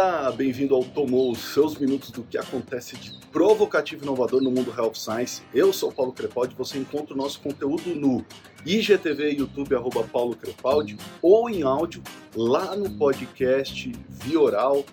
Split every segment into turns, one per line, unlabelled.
Olá, bem-vindo ao Tomou, os seus minutos do que acontece de provocativo e inovador no mundo Health Science. Eu sou Paulo Crepaldi, você encontra o nosso conteúdo no IGTV, YouTube, arroba Paulo Crepaldi, ou em áudio lá no podcast Via Oral.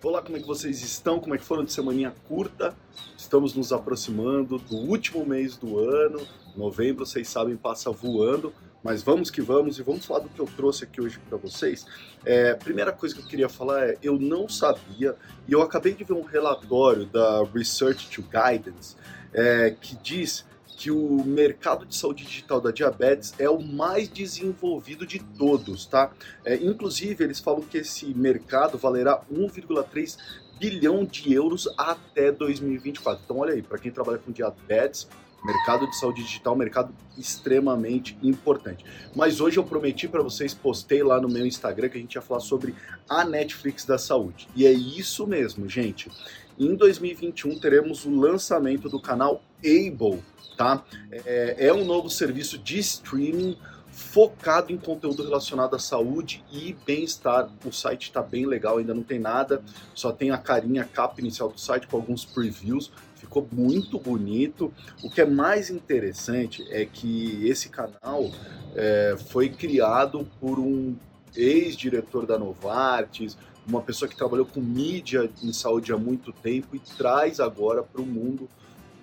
Olá, como é que vocês estão? Como é que foram de semaninha curta? Estamos nos aproximando do último mês do ano. Novembro, vocês sabem, passa voando. Mas vamos que vamos e vamos falar do que eu trouxe aqui hoje para vocês. É, primeira coisa que eu queria falar é, eu não sabia e eu acabei de ver um relatório da Research to Guidance é, que diz que o mercado de saúde digital da diabetes é o mais desenvolvido de todos, tá? É, inclusive, eles falam que esse mercado valerá 1,3 bilhão de euros até 2024. Então, olha aí, para quem trabalha com diabetes, Mercado de saúde digital é mercado extremamente importante. Mas hoje eu prometi para vocês, postei lá no meu Instagram que a gente ia falar sobre a Netflix da saúde. E é isso mesmo, gente. Em 2021 teremos o lançamento do canal Able, tá? É, é um novo serviço de streaming focado em conteúdo relacionado à saúde e bem-estar. O site está bem legal, ainda não tem nada, só tem a carinha, a capa inicial do site com alguns previews ficou muito bonito. O que é mais interessante é que esse canal é, foi criado por um ex-diretor da Novartis, uma pessoa que trabalhou com mídia em saúde há muito tempo e traz agora para o mundo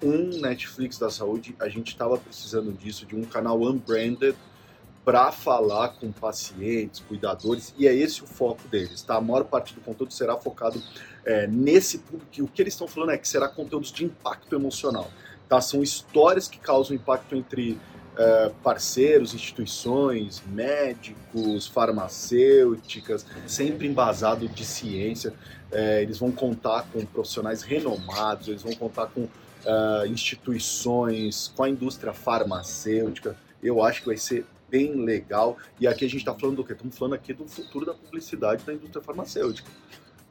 um Netflix da saúde. A gente estava precisando disso, de um canal unbranded para falar com pacientes, cuidadores, e é esse o foco deles, tá? A maior parte do conteúdo será focado é, nesse público, o que eles estão falando é que será conteúdos de impacto emocional, tá? São histórias que causam impacto entre é, parceiros, instituições, médicos, farmacêuticas, sempre embasado de ciência. É, eles vão contar com profissionais renomados, eles vão contar com uh, instituições, com a indústria farmacêutica. Eu acho que vai ser bem legal. E aqui a gente está falando do quê? Estamos falando aqui do futuro da publicidade da indústria farmacêutica.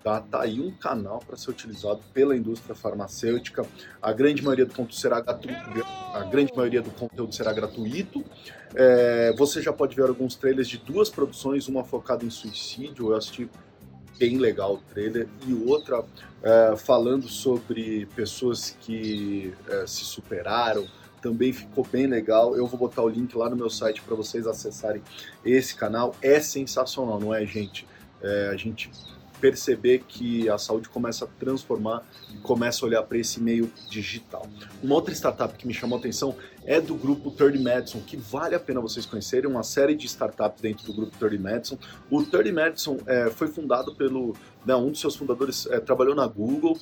Tá, tá aí um canal para ser utilizado pela indústria farmacêutica. A grande maioria do conteúdo será gratuito. A grande maioria do conteúdo será gratuito. É, você já pode ver alguns trailers de duas produções, uma focada em suicídio. Eu assisti bem legal o trailer e outra é, falando sobre pessoas que é, se superaram, também ficou bem legal. Eu vou botar o link lá no meu site para vocês acessarem esse canal. É sensacional, não é, gente? É, a gente perceber que a saúde começa a transformar e começa a olhar para esse meio digital. Uma outra startup que me chamou a atenção é do grupo 30 Madison, que vale a pena vocês conhecerem, uma série de startups dentro do grupo 30 Madison. O 30 Madison é, foi fundado pelo, né, um dos seus fundadores é, trabalhou na Google,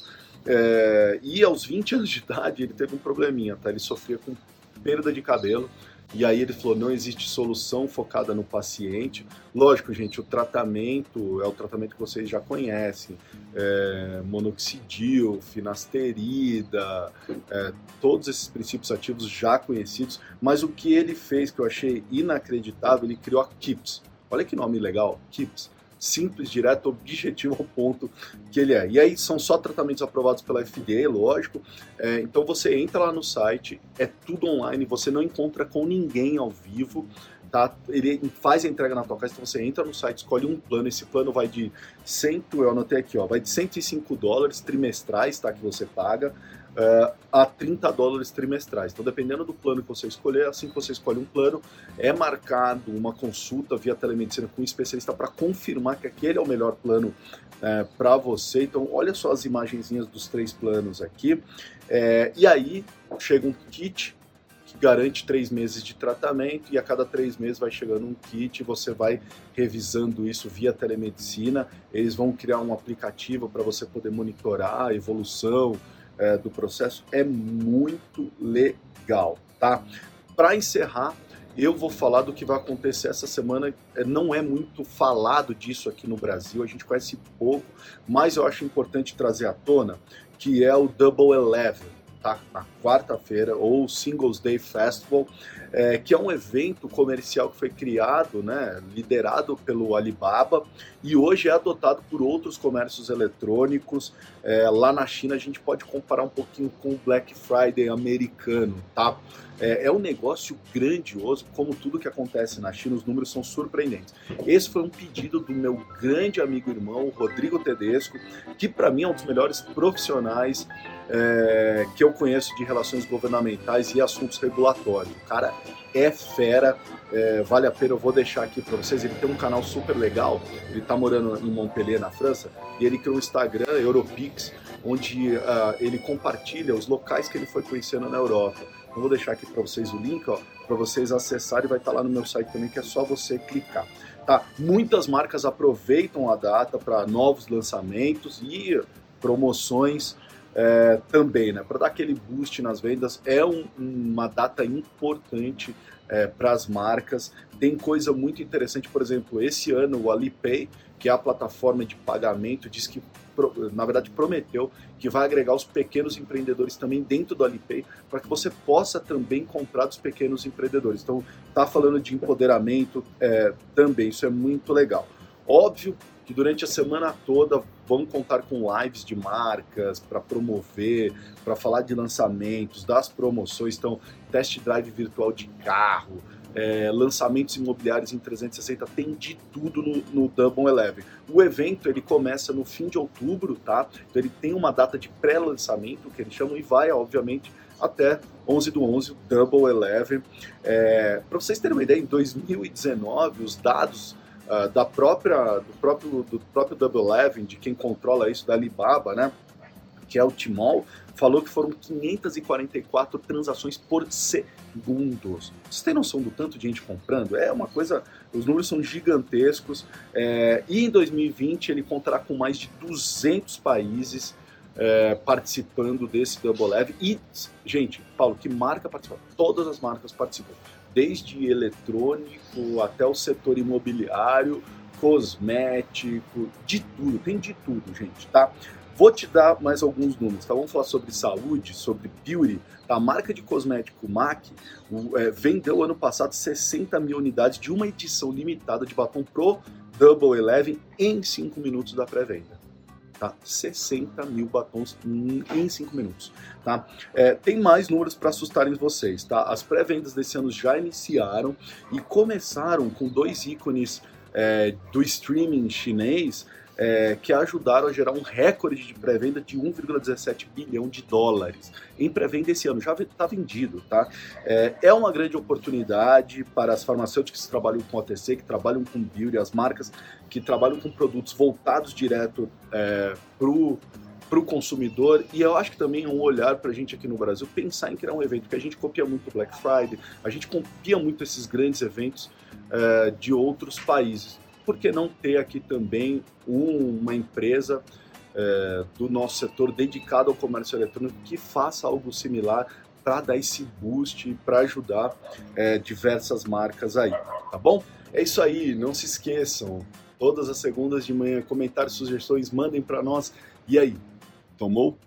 é, e aos 20 anos de idade ele teve um probleminha, tá? Ele sofria com perda de cabelo. E aí ele falou: não existe solução focada no paciente. Lógico, gente, o tratamento é o tratamento que vocês já conhecem: é, monoxidil, finasterida, é, todos esses princípios ativos já conhecidos. Mas o que ele fez que eu achei inacreditável, ele criou a KIPS. Olha que nome legal, KIPS simples, direto, objetivo ao ponto que ele é. E aí são só tratamentos aprovados pela FDA, lógico. É, então você entra lá no site, é tudo online, você não encontra com ninguém ao vivo. Tá? Ele faz a entrega na tua casa, então você entra no site, escolhe um plano, esse plano vai de 100, eu anotei aqui, ó, vai de 105 dólares trimestrais, tá, que você paga, uh, a 30 dólares trimestrais. Então, dependendo do plano que você escolher, assim que você escolhe um plano, é marcado uma consulta via telemedicina com um especialista para confirmar que aquele é o melhor plano é, para você. Então, olha só as imagenzinhas dos três planos aqui. É, e aí chega um kit que garante três meses de tratamento e a cada três meses vai chegando um kit, você vai revisando isso via telemedicina. Eles vão criar um aplicativo para você poder monitorar a evolução, é, do processo é muito legal, tá? Para encerrar, eu vou falar do que vai acontecer essa semana. É, não é muito falado disso aqui no Brasil, a gente conhece pouco, mas eu acho importante trazer à tona que é o Double Eleven. tá? Na quarta-feira, ou Singles Day Festival, é, que é um evento comercial que foi criado, né, liderado pelo Alibaba e hoje é adotado por outros comércios eletrônicos. É, lá na China a gente pode comparar um pouquinho com o Black Friday americano, tá? É, é, um negócio grandioso, como tudo que acontece na China, os números são surpreendentes. Esse foi um pedido do meu grande amigo irmão, Rodrigo Tedesco, que para mim é um dos melhores profissionais é, que eu conheço de relações governamentais e assuntos regulatórios. O cara é fera, é, vale a pena, eu vou deixar aqui para vocês. Ele tem um canal super legal, ele está morando em Montpellier, na França, e ele criou um Instagram, Europix, onde uh, ele compartilha os locais que ele foi conhecendo na Europa. Eu vou deixar aqui para vocês o link, para vocês acessarem, vai estar tá lá no meu site também, que é só você clicar. Tá? Muitas marcas aproveitam a data para novos lançamentos e promoções é, também, né? Para dar aquele boost nas vendas, é um, uma data importante é, para as marcas. Tem coisa muito interessante, por exemplo, esse ano o Alipay, que é a plataforma de pagamento, diz que, na verdade, prometeu que vai agregar os pequenos empreendedores também dentro do Alipay, para que você possa também comprar dos pequenos empreendedores. Então, tá falando de empoderamento é, também, isso é muito legal. Óbvio que durante a semana toda vão contar com lives de marcas para promover, para falar de lançamentos, das promoções, então test drive virtual de carro, é, lançamentos imobiliários em 360, tem de tudo no, no Double Eleven. O evento ele começa no fim de outubro, tá? Então ele tem uma data de pré-lançamento que eles chamam e vai, obviamente, até 11 do 11, o Double Eleven. É, para vocês terem uma ideia, em 2019 os dados uh, da própria, do próprio, do próprio Double Eleven, de quem controla isso, da Alibaba, né? que é o Timol, falou que foram 544 transações por segundo. Vocês têm noção do tanto de gente comprando? É uma coisa, os números são gigantescos. É, e em 2020 ele contará com mais de 200 países é, participando desse Double Leve. E, gente, Paulo, que marca participa? Todas as marcas participam desde eletrônico até o setor imobiliário, cosmético, de tudo, tem de tudo, gente, tá? Vou te dar mais alguns números, tá? Vamos falar sobre saúde, sobre beauty. Tá? A marca de cosmético MAC é, vendeu ano passado 60 mil unidades de uma edição limitada de batom Pro Double Eleven em 5 minutos da pré-venda tá? 60 mil batons em 5 minutos, tá? É, tem mais números para assustarem vocês, tá? As pré-vendas desse ano já iniciaram e começaram com dois ícones é, do streaming chinês é, que ajudaram a gerar um recorde de pré-venda de 1,17 bilhão de dólares. Em pré-venda esse ano já está vendido, tá? É, é, uma grande oportunidade para as farmacêuticas que trabalham com OTC, que trabalham com beauty, as marcas que trabalham com produtos voltados direto é, para o consumidor e eu acho que também é um olhar para a gente aqui no Brasil pensar em criar um evento, que a gente copia muito o Black Friday, a gente copia muito esses grandes eventos é, de outros países por que não ter aqui também um, uma empresa é, do nosso setor dedicado ao comércio eletrônico que faça algo similar para dar esse boost, para ajudar é, diversas marcas aí, tá bom? É isso aí, não se esqueçam, todas as segundas de manhã, comentários, sugestões, mandem para nós. E aí, tomou?